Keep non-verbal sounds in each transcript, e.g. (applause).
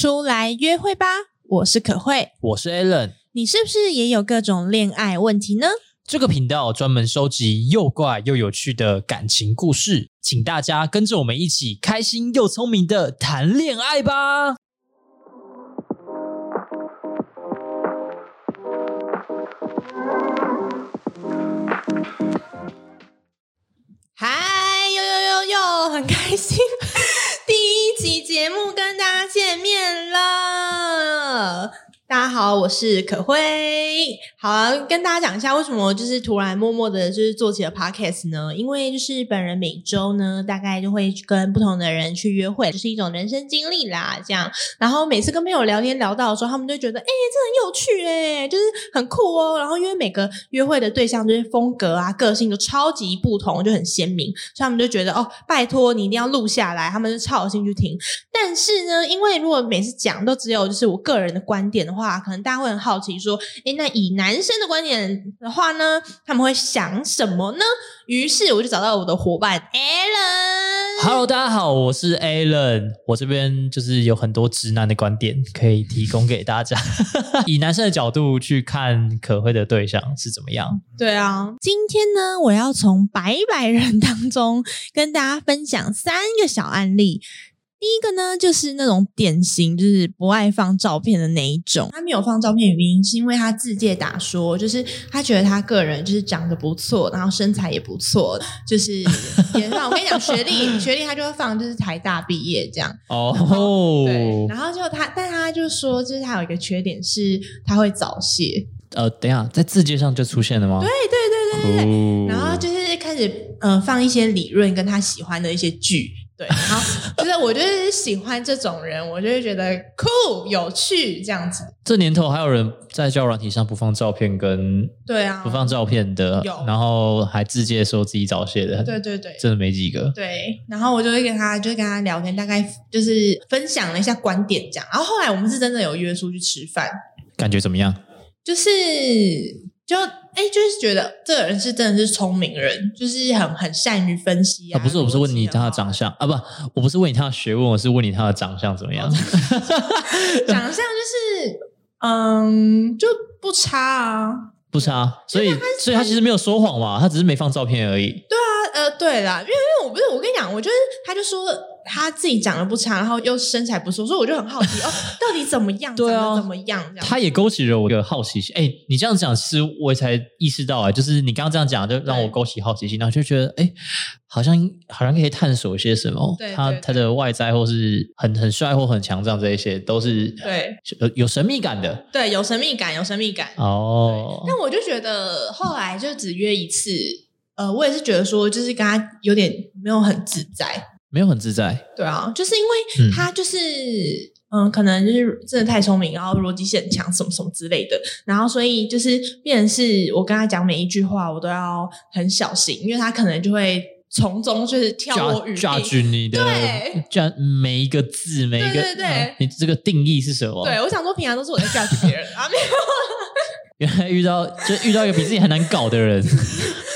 出来约会吧！我是可慧，我是 Allen。你是不是也有各种恋爱问题呢？这个频道专门收集又怪又有趣的感情故事，请大家跟着我们一起开心又聪明的谈恋爱吧！嗨，呦呦呦呦，很开心，集节目跟大家见面了。大家好，我是可辉。好，跟大家讲一下为什么就是突然默默的，就是做起了 podcast 呢？因为就是本人每周呢，大概就会跟不同的人去约会，就是一种人生经历啦。这样，然后每次跟朋友聊天聊到的时候，他们就觉得，哎、这很有趣、哎，就是很酷哦。然后因为每个约会的对象就是风格啊、个性都超级不同，就很鲜明，所以他们就觉得，哦，拜托你一定要录下来，他们就超有兴趣听。但是呢，因为如果每次讲都只有就是我个人的观点的话，可能大家会很好奇说，诶，那以男生的观点的话呢，他们会想什么呢？于是我就找到我的伙伴 Alan。Hello，大家好，我是 Alan。我这边就是有很多直男的观点可以提供给大家，(laughs) 以男生的角度去看可会的对象是怎么样。对啊，今天呢，我要从百百人当中跟大家分享三个小案例。第一个呢，就是那种典型就是不爱放照片的那一种。他没有放照片的原因，是因为他自介打说，就是他觉得他个人就是长得不错，然后身材也不错，就是 (laughs) 也放。我跟你讲，学历学历他就会放，就是台大毕业这样。哦，对，然后就他，但他就说，就是他有一个缺点是他会早泄。呃，等一下，在字界上就出现了吗？对对对对对然后就是开始呃放一些理论跟他喜欢的一些剧，对，然后就是我就是喜欢这种人，我就会觉得酷有趣这样子，这年头还有人在交友软体上不放照片跟对啊，不放照片的，有然后还自介说自己早泄的，对对对。真的没几个。对，然后我就会跟他，就会跟他聊天，大概就是分享了一下观点，这样。然后后来我们是真的有约出去吃饭，感觉怎么样？就是就哎，就是觉得这个人是真的是聪明人，就是很很善于分析啊。啊，不是，我不是问你他的长相啊，不，我不是问你他的学问，我是问你他的长相怎么样？(laughs) 长相就是嗯，就不差啊。不差，所以所以他其实没有说谎嘛，他只是没放照片而已。他呃，对啦，因为因为我不是我跟你讲，我就是他就说他自己长得不差，然后又身材不错，所以我就很好奇 (laughs) 哦，到底怎么样？对啊长得怎么样？这样他也勾起了我的好奇心。哎，你这样讲，其实我也才意识到啊，就是你刚刚这样讲，就让我勾起好奇心，然后就觉得，哎，好像好像可以探索一些什么。他他的外在或是很很帅或很强壮这一些，都是对有有神秘感的对，有神秘感，有神秘感。哦。那我就觉得后来就只约一次，呃，我也是觉得说，就是跟他有点没有很自在。没有很自在，对啊，就是因嗯为他就是。嗯，可能就是真的太聪明，然后逻辑性很强，什么什么之类的，然后所以就是变成是我跟他讲每一句话，我都要很小心，因为他可能就会从中就是跳我语抓病。抓你的对，抓每一个字，每一个对对对嗯你这个定义是什么？对，我想说平常都是我在 judge 别人啊，没有 (laughs) 原来遇到就遇到一个比自己还难搞的人，(laughs)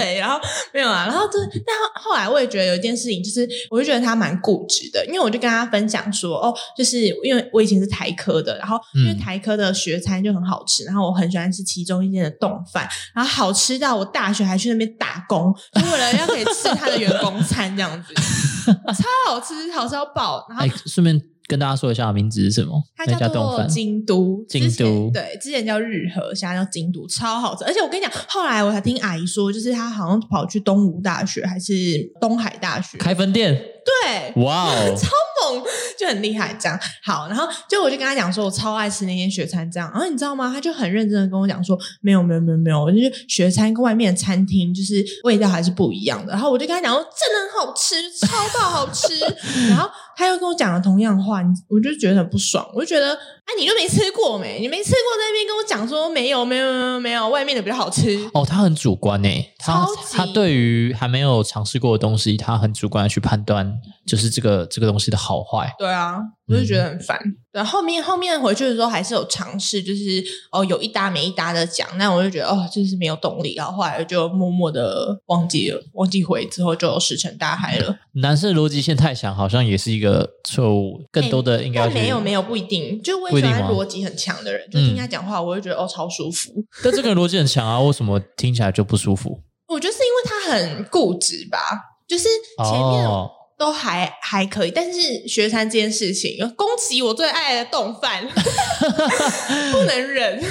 对，然后没有啊，然后这但后后来我也觉得有一件事情，就是我就觉得他蛮固执的，因为我就跟他分享说，哦，就是因为我以前是台科的，然后因为嗯。台科的学餐就很好吃，然后我很喜欢吃其中一间的冻饭，然后好吃到我大学还去那边打工，就为了要可以吃他的员工餐这样子，(laughs) 超好吃，好吃到爆，然后哎，顺便跟大家说一下名字是什么？它叫做京都，京都。对，之前叫日和，现在叫京都，超好吃。而且我跟你讲，后来我才听阿姨说，就是她好像跑去东吴大学还是东海大学，开分店，对，哇哦！(laughs) 超猛，就很厉害。这样好，然后就我就跟他讲说，我超爱吃那间雪餐，这样。然后你知道吗？他就很认真的跟我讲说，没有没有没有没有，就是雪餐跟外面的餐厅就是味道还是不一样的。然后我就跟他讲说，真的很好吃，超爆好吃。然后他又跟我讲了同样话，我就觉得很不爽，我就觉得，哎，你就没吃过没？你没吃过在那边跟我讲说没有没有没有没有，外面的比较好吃。哦，他很主观诶，他他对于还没有尝试过的东西，他很主观的去判断，就是这个这个东西的好好坏。对啊，我就觉得很烦。对，后面后面回去的时候还是有尝试，就是哦有一搭没一搭的讲，那我就觉得哦就是没有动力，然后后来就默默的忘记了，忘记回之后就石沉大海了。男生逻辑线太强，好像也是一个错误。更多的应该没有没有不一定，就我也喜欢逻辑很强的人，就听他讲话，我就觉得哦超舒服。但这个人逻辑很强啊，为什么听起来就不舒服？我觉得是因为他很固执吧，就是前面哦，都还还可以，但是学餐这件事情，宫崎我最爱的冻饭，(laughs) 不能忍。(laughs)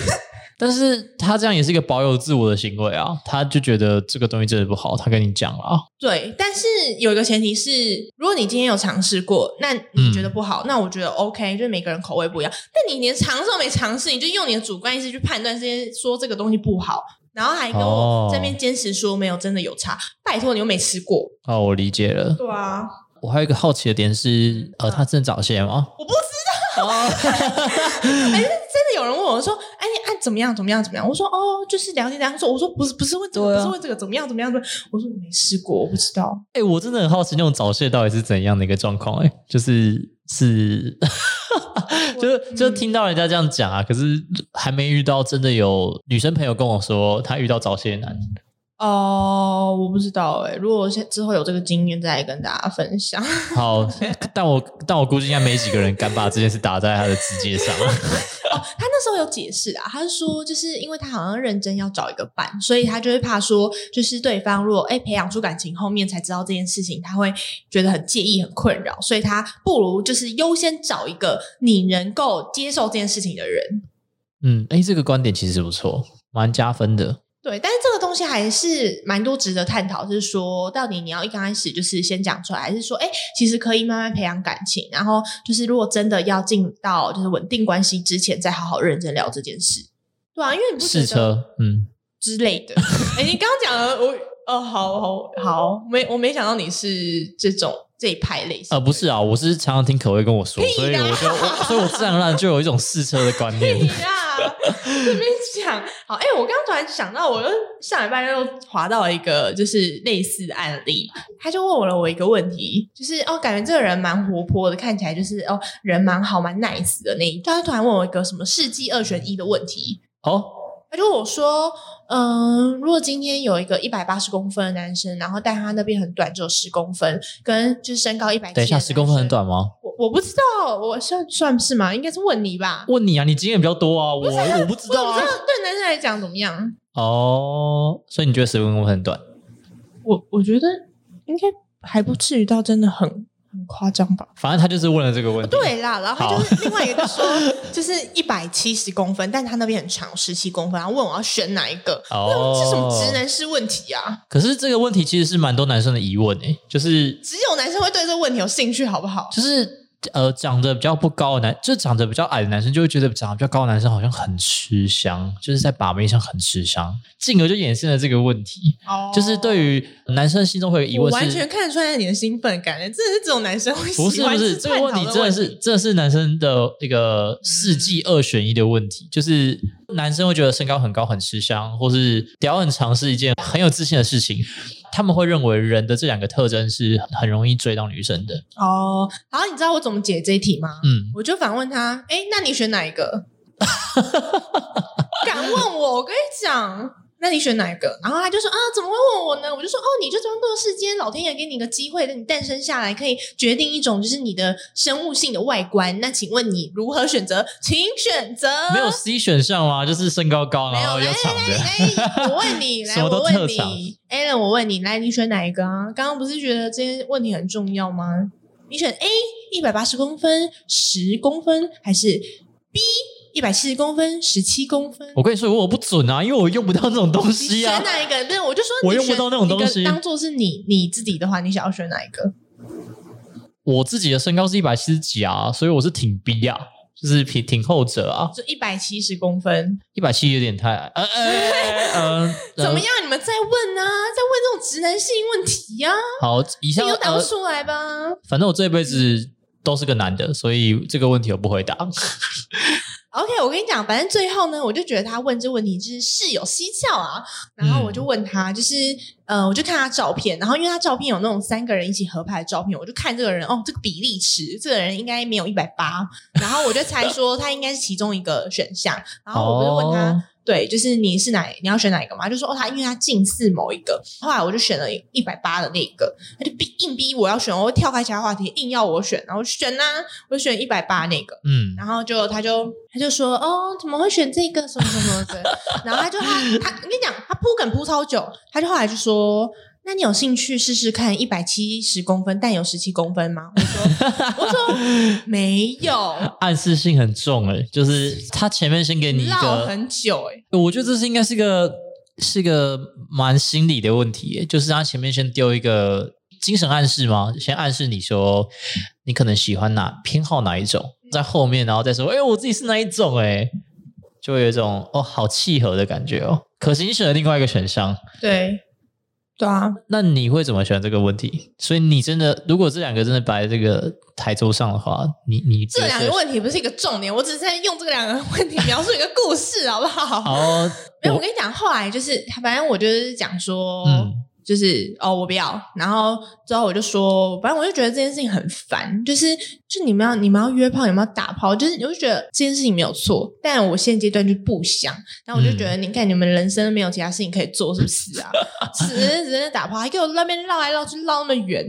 但是他这样也是一个保有自我的行为啊，他就觉得这个东西真的不好，他跟你讲了啊。对，但是有一个前提是，如果你今天有尝试过，那你觉得不好，那我觉得 OK，就是每个人口味不一样。但你连尝试都没尝试，你就用你的主观意识去判断这些，说这个东西不好，然后还跟哦我这边坚持说没有，真的有差。拜托，你又没吃过。哦，我理解了。对啊，我还有一个好奇的点是，呃，他真的早泄吗？我不知道。哦，(laughs) 哎，真的有人问我说：“哎，你按怎么样？怎么样？怎么样？”我说：“哦，就是聊天这样说。”我说：“不是，不是问这个，啊不是问这个，怎么样？怎么样？怎么样？”我说：“我没试过，我不知道。哎、我真的很好奇那种早泄到底是怎样的一个状况？哎，就是是，(laughs) 就是就听到人家这样讲啊，可是还没遇到真的有女生朋友跟我说她遇到早泄男。哦，我不知道哎、如果之后有这个经验，再来跟大家分享。(laughs) 好，但我但我估计应该没几个人敢把这件事打在他的字节上。哦，他那时候有解释啊，他是说，就是因为他好像认真要找一个伴，所以他就会怕说，就是对方如果哎培养出感情，后面才知道这件事情，他会觉得很介意、很困扰，所以他不如就是优先找一个你能够接受这件事情的人。嗯，哎，这个观点其实不错，蛮加分的。对，但是这个东西还是蛮多值得探讨，是说到底你要一刚开始就是先讲出来，还是说，哎，其实可以慢慢培养感情，然后就是如果真的要进到就是稳定关系之前，再好好认真聊这件事，对啊，因为你不试车，嗯，之类的。哎，你刚刚讲了，我哦，好好好，没我没想到你是这种这一派类型呃，不是啊，我是常常听可薇跟我说，所以我就我所以我自然而然就有一种试车的观念对。啊，这边讲好，哎、我刚刚突然想到，我又上礼拜又滑到了一个就是类似案例，他就问我了我一个问题，就是哦，感觉这个人蛮活泼的，看起来就是哦人蛮好蛮 nice 的那一，就他突然问我一个什么世纪二选一的问题，哦，他就问我说，嗯、如果今天有一个一百八十公分的男生，然后但他那边很短，只有十公分，跟就是身高一百，等一下，十公分很，短吗？我我不知道，我算算是吗？应该是问你吧。问你啊，你经验比较多啊，我我不知道啊我不知。道对男生来讲怎么样。哦，所以你觉得十公分很短？我我觉得应该还不至于到真的很很夸张吧。反正他就是问了这个问题。，对啦，然后他就是另外一个就说，(laughs) 就是一百七十公分，但他那边很长，十七公分，然后问我要选哪一个。哦这是什么直男式问题啊？可是这个问题其实是蛮多男生的疑问诶，就是只有男生会对这个问题有兴趣，好不好？就是呃，长得比较不高的男，就长得比较矮的男生，就会觉得长得比较高的男生好像很吃香，就是在把妹上很吃香，进而就衍生了这个问题。哦就是对于男生心中会有疑问，完全看得出来你的兴奋感，真的是这种男生会不是喜欢不是这个去探讨问题真的是的问题真的是男生的那个世纪二选一的问题，就是男生会觉得身高很高很吃香，或是屌很长是一件很有自信的事情，他们会认为人的这两个特征是很容易追到女生的。哦。然后你知道我怎么解这一题吗？嗯，我就反问他：“哎，那你选哪一个？” (laughs) 敢问我，我跟你讲，那你选哪一个？然后他就说：“啊，怎么会问我呢？”我就说：“哦，你就装作世间老天爷给你一个机会，等你诞生下来，可以决定一种就是你的生物性的外观。那请问你如何选择？请选择。没有 C 选项吗？就是身高高，然后又长的。哎，我问你，(laughs) 来，我问你，Alan，我问你，来，你选哪一个啊？刚刚不是觉得这些问题很重要吗？你选 A 一百八十公分、十公分，还是 B 一百七十公分、十七公分？我跟你说，我不准啊，因为我用不到这种东西啊选。哪一个？对，我就说我用不到那种东西当做是你你自己的话，你想要选哪一个？我自己的身高是一百七十几啊，所以我是挺逼啊，就是挺挺后者啊。就一百七十公分，一百七有点太矮，呃呃 (laughs) 呃，呃？怎么样？你们在问啊，在问这种直男性问题呀、好，以上你都答出来吧？反正我这辈子都是个男的，所以这个问题我不回答。OK，我跟你讲，反正最后呢，我就觉得他问这问题就是事有蹊跷啊。然后我就问他，就是呃，我就看他照片，然后因为他照片有那种三个人一起合拍的照片，我就看这个人哦，这个比例尺，这个人应该没有一百八，然后我就猜说他应该是其中一个选项。然后我就问他。哦对，就是你是哪你要选哪一个嘛？就说哦，他因为他近似某一个，后来我就选了一百八的那个，他就逼硬逼我要选，我会跳开其他话题，硬要我选，然后我就选呐、我选一百八那个，嗯，然后就他就他就说哦，怎么会选这个什么什么的，(laughs) 然后他就他他我跟你讲，他铺梗铺超久，他就后来就说。那你有兴趣试试看一百七十公分但有十七公分吗？我说我说 (laughs) 没有，暗示性很重诶，就是他前面先给你一绕个，很久哎、我觉得这是应该是个是个蛮心理的问题耶，就是他前面先丢一个精神暗示吗？先暗示你说你可能喜欢哪偏好哪一种，在后面然后再说，哎、我自己是哪一种诶，就会有一种哦好契合的感觉哦。可惜你选了另外一个选项，对对啊，那你会怎么选这个问题？所以你真的，如果这两个真的摆在这个台桌上的话，你你这两个问题不是一个重点，我只是在用这个两个问题描述一个故事，好不好？(laughs) 哦，没有，我跟你讲，后来就是反正我就是讲说，嗯就是哦，我不要。然后之后我就说，反正我就觉得这件事情很烦，就是就你们要你们要约炮，你们要打炮，就是我就觉得这件事情没有错，但我现阶段就不想。然后我就觉得，你看你们人生没有其他事情可以做，是不是啊？只是只是打炮，还给我那边绕来绕去绕那么远，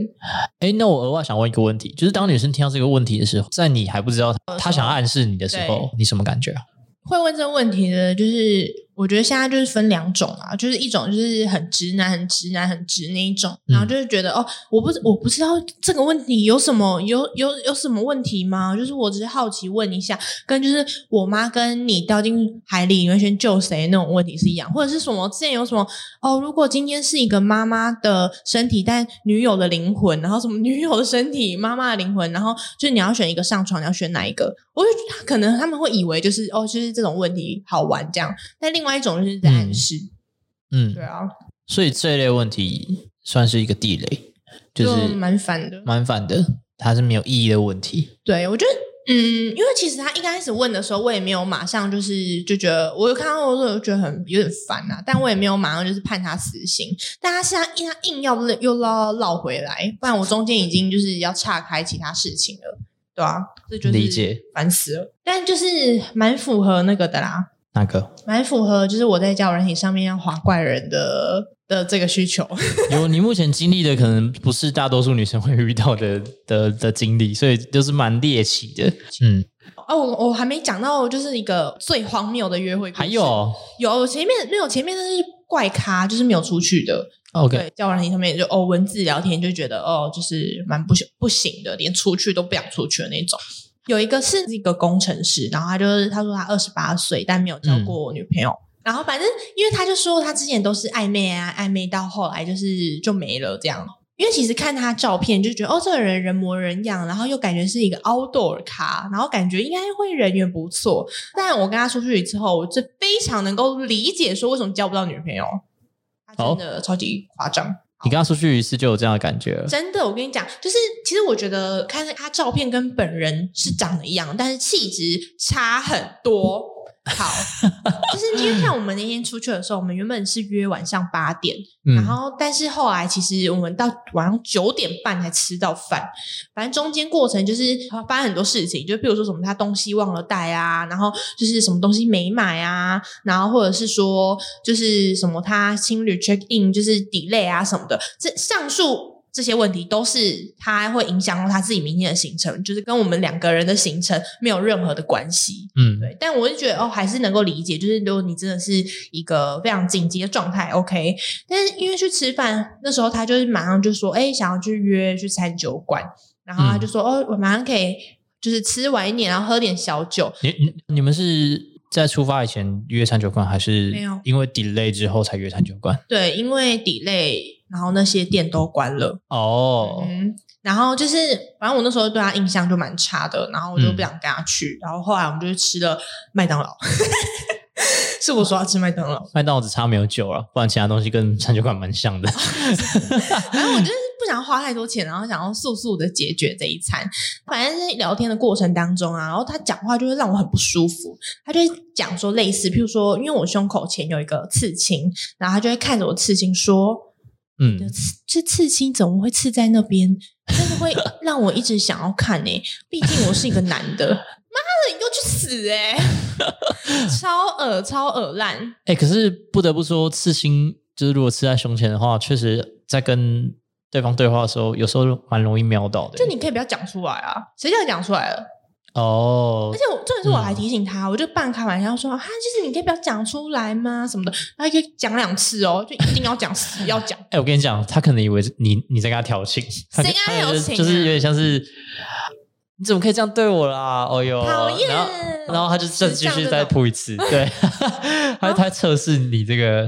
哎，那我额外想问一个问题，就是当女生听到这个问题的时候，在你还不知道她想暗示你的时候，你什么感觉啊？会问这个问题的，就是我觉得现在就是分两种啊，就是一种就是很直男、很直男、很直那一种，嗯然后就是觉得、哦，我不我不知道这个问题有什么有有有什么问题吗？就是我只是好奇问一下，跟就是我妈跟你掉进海里，你会先救谁那种问题是一样，或者是什么之前有什么哦，如果今天是一个妈妈的身体，但女友的灵魂，然后什么女友的身体，妈妈的灵魂，然后就是你要选一个上床，你要选哪一个？我就可能他们会以为就是哦，就是这种问题好玩这样，但另外一种就是在暗示，嗯对，啊，所以这类问题算是一个地雷，就是蛮烦的。蛮反的，它是没有意义的问题。对我觉得。嗯，因为其实他一开始问的时候，我也没有马上就是就觉得，我有看到我就觉得很有点烦啊，但我也没有马上就是判他死刑。但他现在硬他硬要又绕绕回来，不然我中间已经就是要岔开其他事情了，对啊，这就是理解烦死了。但就是蛮符合那个的啦，那个蛮符合就是我在交友软体上面要划怪人的的这个需求。(laughs) 有你目前经历的，可能不是大多数女生会遇到的的的经历，所以就是蛮猎奇的。嗯，哦，我我还没讲到，就是一个最荒谬的约会。还有有前面没有前面那是怪咖，就是没有出去的。OK，对，交友软体上面就哦文字聊天就觉得哦就是蛮不行不行的，连出去都不想出去的那种。有一个是一个工程师，然后他就是他说他二十八岁，但没有交过女朋友。然后反正因为他就说他之前都是暧昧啊，暧昧到后来就是就没了这样。因为其实看他照片就觉得哦，这个人人模人样，然后又感觉是一个 outdoor 咖，然后感觉应该会人缘不错。但我跟他出去之后，我就非常能够理解说为什么交不到女朋友。他真的超级夸张。你跟他出去一次就有这样的感觉了。真的，我跟你讲，就是其实我觉得看他照片跟本人是长得一样，但是气质差很多。好，就是因为像我们那天出去的时候，我们原本是约晚上八点，嗯然后但是后来其实我们到晚上九点半才吃到饭，反正中间过程就是发生很多事情，就比如说什么他东西忘了带啊，然后就是什么东西没买啊，然后或者是说就是什么他情侣 check in 就是 delay 啊什么的，这上述。这些问题都是他会影响到他自己明天的行程，就是跟我们两个人的行程没有任何的关系。嗯，对，但我就觉得哦，还是能够理解，就是如果你真的是一个非常紧急的状态，OK。但是因为去吃饭那时候，他就是马上就说，哎，想要去约去餐酒馆，然后他就说，哦，我马上可以就是吃晚一点，然后喝点小酒。你你你们是在出发以前约餐酒馆，还是没有因为 delay 之后才约餐酒馆？对，因为 delay，然后那些店都关了。哦，嗯，然后就是，反正我那时候对他印象就蛮差的，然后我就嗯不想跟他去。然后后来我们就去吃了麦当劳，(laughs) 是我说要吃麦当劳。麦当劳只差没有酒了，不然其他东西跟餐酒馆蛮像的。(laughs) 反正我就是不想要花太多钱，然后想要速速的解决这一餐。反正是聊天的过程当中啊，然后他讲话就会让我很不舒服。他就会讲说类似，譬如说，因为我胸口前有一个刺青，然后他就会看着我刺青说。嗯这刺青怎么会刺在那边？真的会让我一直想要看呢、毕竟我是一个男的。妈的，你给我去死哎、(laughs) 超恶超恶烂。哎、可是不得不说，刺青就是如果刺在胸前的话，确实在跟对方对话的时候，有时候蛮容易瞄到的。就你可以不要讲出来啊，谁叫你讲出来了？哦而，且我重点是我还提醒他，我就半开玩笑说：“哈，就是你可以不要讲出来吗？什么的。”他可以讲两次哦，就一定要讲，死要讲。(laughs) 哎、我跟你讲，他可能以为你你在跟他调情，他谁跟他他调情啊就是有点像是你怎么可以这样对我啦？哦哟，讨厌。然后然后他就再继续再是这样这种扑一次，对，(laughs) 他他测试你这个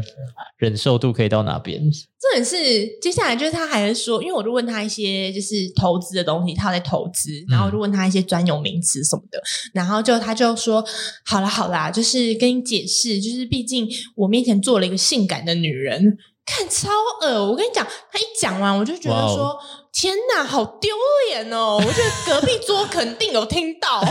忍受度可以到哪边。这也是接下来就是他还是说，因为我就问他一些就是投资的东西，他在投资，然后我就问他一些专有名词什么的，然后就他就说好啦好啦，就是跟你解释，就是毕竟我面前做了一个性感的女人，看超恶。我跟你讲，他一讲完我就觉得说。天哪，好丢脸哦！我觉得隔壁桌肯定有听到，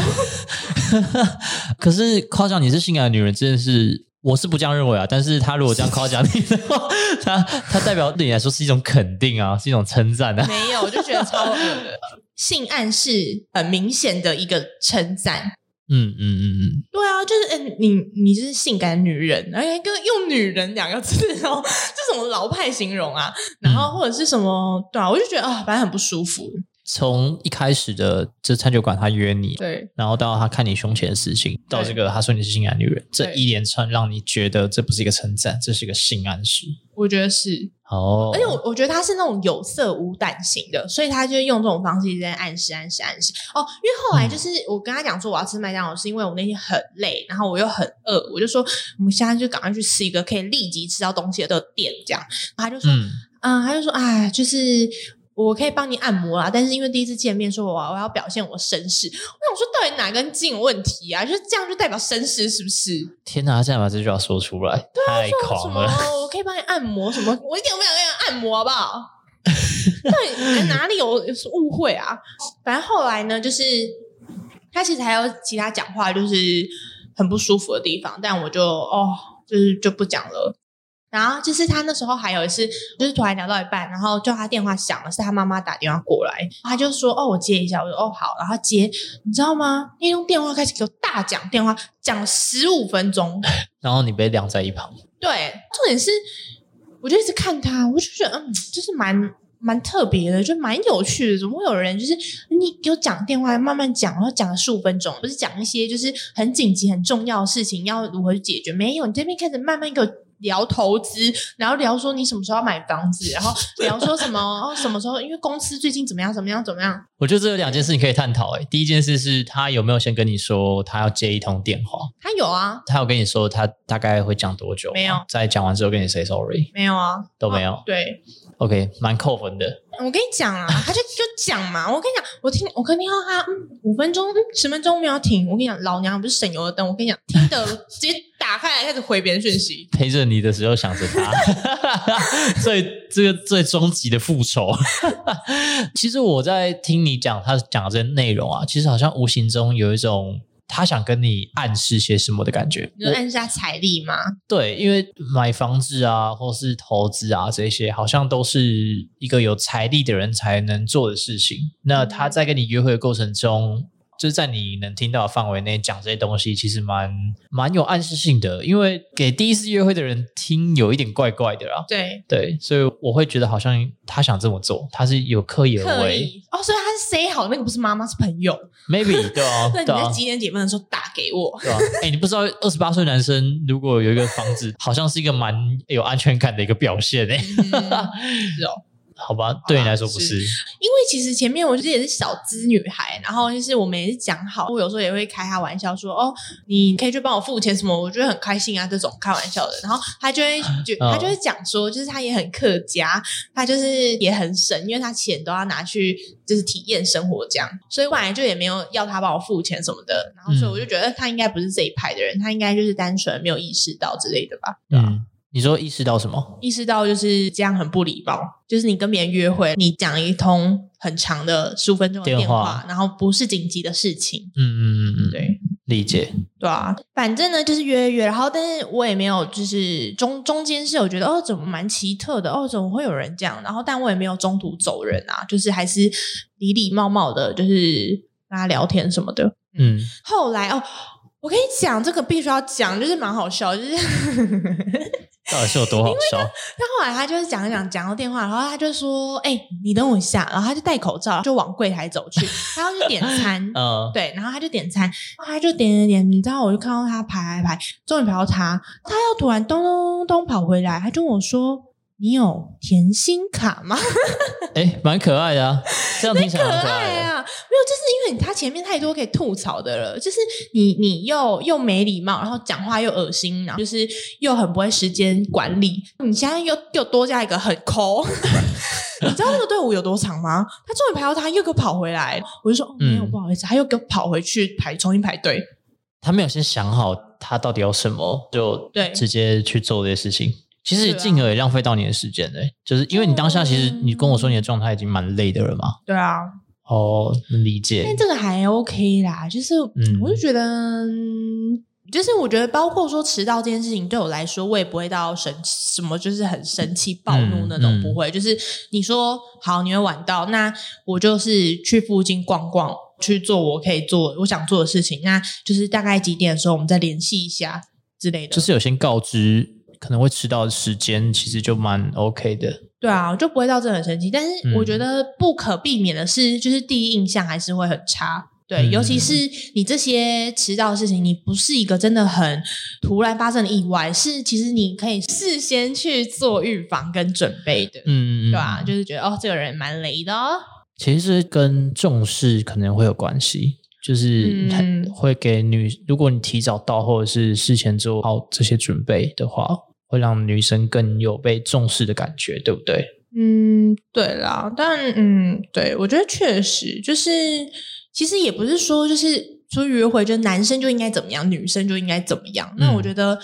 (laughs) 可是夸奖你是性感的女人真的是，我是不这样认为啊。但是他如果这样夸奖你的话，(laughs) 他他代表对你来说是一种肯定啊，是一种称赞啊。没有，我就觉得超恶的。(laughs) 性暗示很明显的一个称赞，嗯嗯嗯嗯，对啊，就是嗯，你你就是性感女人，而且跟用“女人”两个字哦，这种老派形容啊，然后或者是什么，对啊，我就觉得啊，反正很不舒服。从一开始的这餐酒馆他约你，对，然后到他看你胸前的事情，到这个他说你是性感女人，这一连串让你觉得这不是一个称赞，这是一个性暗示。我觉得是，哦，而且我我觉得他是那种有色无胆型的，所以他就用这种方式一直在暗示、暗示、暗示。哦，因为后来就是我跟他讲说我要吃麦当劳，是因为我那天很累，然后我又很饿，我就说我们现在就赶快去吃一个可以立即吃到东西的店，这样。他就说，嗯，嗯，他就说，哎，就是我可以帮你按摩啦，但是因为第一次见面，说我我要表现我绅士，我想说到底哪根筋有问题啊？就是这样就代表绅士是不是？天哪，他竟然把这句话说出来，太狂了。我可以帮你按摩什么？我一点都不想跟你按摩，好不好？(laughs) 到底哪里有有误会啊？反正后来呢，就是他其实还有其他讲话，就是很不舒服的地方，但我就哦，就是就不讲了。然后就是他那时候还有一次，就是突然聊到一半，然后就他电话响了，是他妈妈打电话过来，他就说：“哦，我接一下。”我说：“哦，好。”然后接，你知道吗？那通电话开始给我大讲电话，讲十五分钟。(laughs) 然后你被晾在一旁，对，重点是，我就一直看他，我就觉得，嗯，就是蛮蛮特别的，就蛮有趣的。怎么会有人就是你给我讲电话，慢慢讲，然后讲了十五分钟，不是讲一些就是很紧急、很重要的事情要如何去解决？没有，你这边开始慢慢给我。聊投资，然后聊说你什么时候要买房子，然后 (laughs) 聊说什么哦什么时候，因为公司最近怎么样怎么样怎么样，我觉得这有两件事情可以探讨。诶，第一件事是他有没有先跟你说他要接一通电话，他有啊，他有跟你说他大概会讲多久吗？没有。在讲完之后跟你 say sorry 没有啊，都没有。啊对，OK，蛮扣分的。我跟你讲啊，他就就讲嘛，我跟你讲，我听我可以听到他嗯五分钟、嗯十分钟没有停。我跟你讲，老娘不是省油的灯。我跟你讲，听的直接打开来开始回别人讯息。陪着你的时候想着他，(laughs) 最这个最终极的复仇。(laughs) 其实我在听你讲他讲的这些内容啊，其实好像无形中有一种他想跟你暗示些什么的感觉。你暗示下财力吗，对，因为买房子啊，或是投资啊，这些好像都是一个有财力的人才能做的事情。那他在跟你约会的过程中，就是在你能听到的范围内讲这些东西，其实蛮蛮有暗示性的，因为给第一次约会的人听有一点怪怪的啦。对，对，所以我会觉得好像他想这么做，他是有刻意而刻为意哦，所以他是 say 好那个不是妈妈是朋友。，maybe 对啊，(laughs) 那你在。几点解闷的时候打给我，对啊？哎、你不知道二十八岁男生如果有一个房子，好像是一个蛮有安全感的一个表现哎、嗯是哦。好吧，对你来说不是。因为其实前面我觉得也是小资女孩，然后就是我们也是讲好，我有时候也会开他玩笑说哦，你可以去帮我付钱什么，我觉得很开心啊，这种开玩笑的。然后他就会 (laughs) 就嗯他就会讲说，就是他也很客家，他就是也很省，因为他钱都要拿去就是体验生活这样，所以我本来就也没有要他帮我付钱什么的。然后所以我就觉得他应该不是这一派的人，他应该就是单纯没有意识到之类的吧。对啊嗯，你说意识到什么？意识到就是这样很不礼貌，就是你跟别人约会，你讲一通很长的十五分钟的电电话然后不是紧急的事情，嗯嗯嗯嗯，对理解。对啊，反正呢就是约约，然后但是我也没有就是中中间是有觉得哦怎么蛮奇特的哦怎么会有人这样，然后但我也没有中途走人啊，就是还是礼礼貌貌的，就是跟他聊天什么的。嗯，后来哦，我跟你讲，这个必须要讲，就是蛮好笑，就是 (laughs) 到底是有多好笑？他后来他就是讲一讲讲到电话，然后他就说：“哎、你等我一下。”然后他就戴口罩，就往柜台走去，他要去点餐。(laughs) 嗯，对，然后他就点餐，他就点点点，你知道，我就看到他排排排，终于排到他，他又突然咚咚咚咚跑回来，他就问我说：“你有甜心卡吗？” (laughs) 哎，蛮可爱的啊，这样听起来可可爱啊！没有，就是因为他前面太多可以吐槽的了，就是你你又又没礼貌，然后讲话又恶心，然后就是又很不会时间管理。你现在又又多加一个很抠，(laughs) 你知道那个队伍有多长吗？他终于排到他，又给我跑回来，我就说哦没有，嗯不好意思，他又给我跑回去排重新排队。他没有先想好他到底要什么，就对直接去做这些事情。其实进而也浪费到你的时间嘞，就是因为你当下其实你跟我说你的状态已经蛮累的了嘛。对啊，哦，能理解但。这个还 OK 啦，就是，嗯我就觉得，嗯就是我觉得，包括说迟到这件事情，对我来说，我也不会到生，什么就是很生气、暴怒那种，嗯嗯不会。就是你说好，你会晚到，那我就是去附近逛逛，去做我可以做我想做的事情。那就是大概几点的时候，我们再联系一下之类的。就是有先告知可能会迟到的时间，其实就蛮 OK 的。对啊，我就不会到这很生气。但是嗯我觉得不可避免的是，就是第一印象还是会很差。对，嗯尤其是你这些迟到的事情，你不是一个真的很突然发生的意外，是其实你可以事先去做预防跟准备的，嗯对吧、就是觉得哦，这个人蛮雷的哦。其实跟重视可能会有关系，就是会给女，如果你提早到或者是事前做好这些准备的话，会让女生更有被重视的感觉，对不对？嗯，对啦，但嗯，对我觉得确实就是，其实也不是说就是出去约会，就男生就应该怎么样，女生就应该怎么样。那嗯我觉得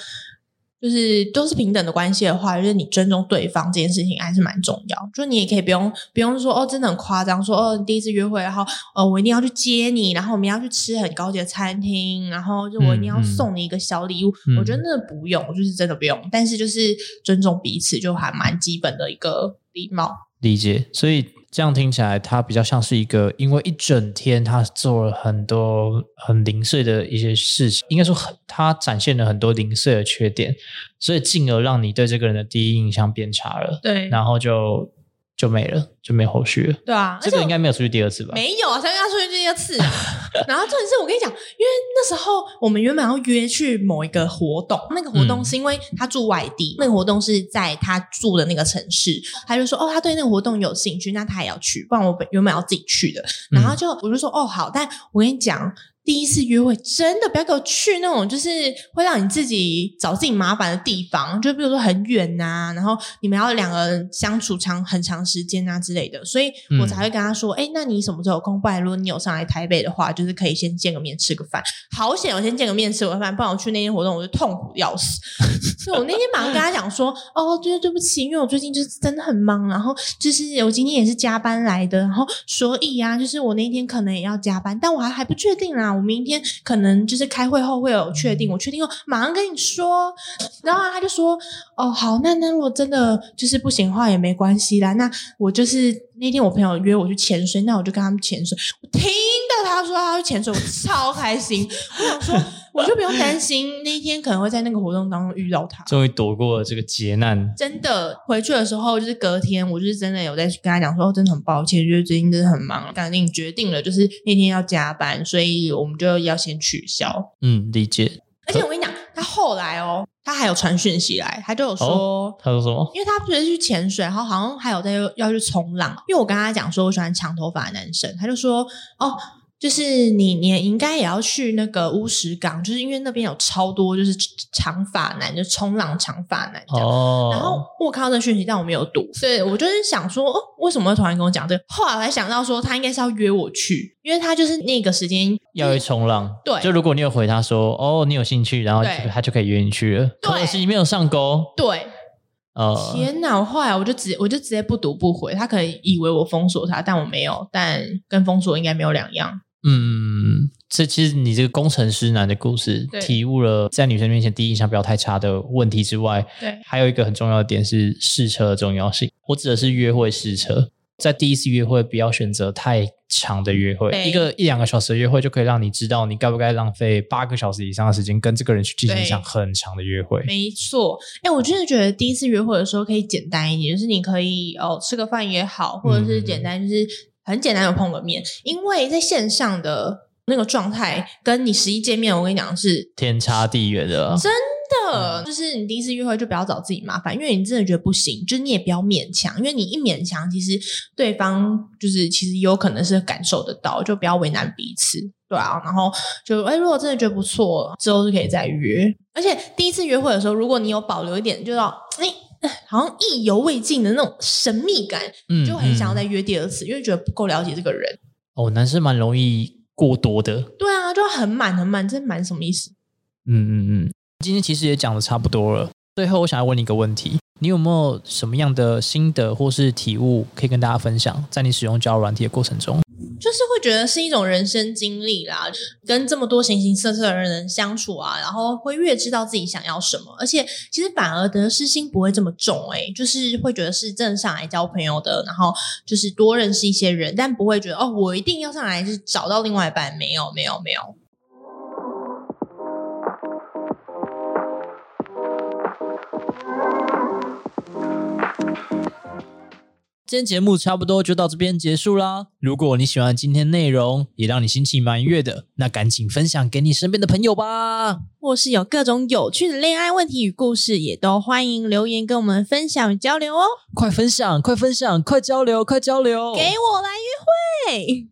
就是都是平等的关系的话，就是你尊重对方这件事情还是蛮重要。就你也可以不用不用说哦，真的很夸张，说哦，第一次约会，然后呃，我一定要去接你，然后我们要去吃很高级的餐厅，然后就我一定要送你一个小礼物。嗯我觉得那不用，就是真的不用。但是就是尊重彼此，就还蛮基本的一个礼貌。理解，所以这样听起来，他比较像是一个，因为一整天他做了很多很零碎的一些事情，应该说很，他展现了很多零碎的缺点，所以进而让你对这个人的第一印象变差了，对，然后就就没了，就没后续了。对啊，这个应该没有出去第二次吧？没有啊，才跟他出去第二次啊。(laughs) 然后重点是我跟你讲，因为那时候我们原本要约去某一个活动，那个活动嗯是因为他住外地，那个活动是在他住的那个城市，他就说哦，他对那个活动有兴趣，那他也要去，不然我本原本要自己去的。然后就我就说哦好，但我跟你讲。第一次约会真的不要给我去那种就是会让你自己找自己麻烦的地方，就比如说很远呐、然后你们要两个人相处长很长时间啊之类的，所以我才会跟他说，哎、那你什么时候有空？不然如果你有上来台北的话，就是可以先见个面吃个饭。好险，我先见个面吃个饭，不然我去那天活动我就痛苦要死。所以我那天马上跟他讲说，哦，对对不起，因为我最近就是真的很忙，然后就是我今天也是加班来的，然后所以啊，就是我那天可能也要加班，但我还还不确定啦，我明天可能就是开会后会有确定，我确定后马上跟你说。然后他就说，哦，好，那那如果真的就是不行的话也没关系啦，那我就是那天我朋友约我去潜水，那我就跟他们潜水。我听到他说他要去潜水，我超开心。我想说，我就不用担心那一天可能会在那个活动当中遇到他。终于躲过了这个劫难。真的回去的时候，就是隔天，我就是真的有在跟他讲说，哦，真的很抱歉，就是最近真的很忙，赶紧决定了，就是那天要加班，所以我们就要先取消。嗯，理解。而且我跟你讲，他后来哦，他还有传讯息来，他就有说。哦他说什么？因为他不是去潜水，然后好像还有在要去冲浪。因为我跟他讲说我喜欢长头发的男生，他就说哦，就是你你应该也要去那个乌石港，就是因为那边有超多就是长发男，就冲浪长发男这样。哦，然后我看到这讯息，但我没有读。对我就是想说，哦，为什么会突然跟我讲这个？后来我才想到说，他应该是要约我去，因为他就是那个时间要去冲浪，对就如果你有回他说哦，你有兴趣，然后就他就可以约你去了。可惜没有上钩，对，呃，天哪！我后来我就直接我就直接不读不回，他可能以为我封锁他，但我没有，但跟封锁应该没有两样。嗯，这其实你这个工程师男的故事体悟了在女生面前第一印象不要太差的问题之外，对。还有一个很重要的点是试车的重要性。我指的是约会试车，在第一次约会不要选择太长的约会，对一个一两个小时的约会就可以让你知道你该不该浪费八个小时以上的时间跟这个人去进行一场很长的约会。没错，哎、我真的觉得第一次约会的时候可以简单一点，就是你可以哦吃个饭也好，或者是简单就是很简单的碰个面，因为在线上的那个状态跟你实际见面，我跟你讲是天差地远的，真的，就是你第一次约会就不要找自己麻烦，因为你真的觉得不行，就是你也不要勉强，因为你一勉强，其实对方就是其实有可能是感受得到，就不要为难彼此，对啊。然后就哎，如果真的觉得不错，之后就可以再约。而且第一次约会的时候，如果你有保留一点，就要哎，好像意犹未尽的那种神秘感，嗯就很想要嗯再约第二次，因为觉得不够了解这个人。哦，男生蛮容易过多的。对啊，就很满很满，这满什么意思？嗯嗯嗯，今天其实也讲的差不多了。最后，我想要问你一个问题：你有没有什么样的心得或是体悟可以跟大家分享？在你使用交友软体的过程中，就是会觉得是一种人生经历啦，跟这么多形形色色的人相处啊，然后会越知道自己想要什么，而且其实反而得失心不会这么重诶、就是会觉得是正上来交朋友的，然后就是多认识一些人，但不会觉得哦，我一定要上来就是找到另外一半，没有没有没有。今天节目差不多就到这边结束啦。如果你喜欢今天内容，也让你心情蛮悦的，那赶紧分享给你身边的朋友吧。或是有各种有趣的恋爱问题与故事，也都欢迎留言跟我们分享与交流哦。快分享，快分享，快交流，快交流！给我来约会。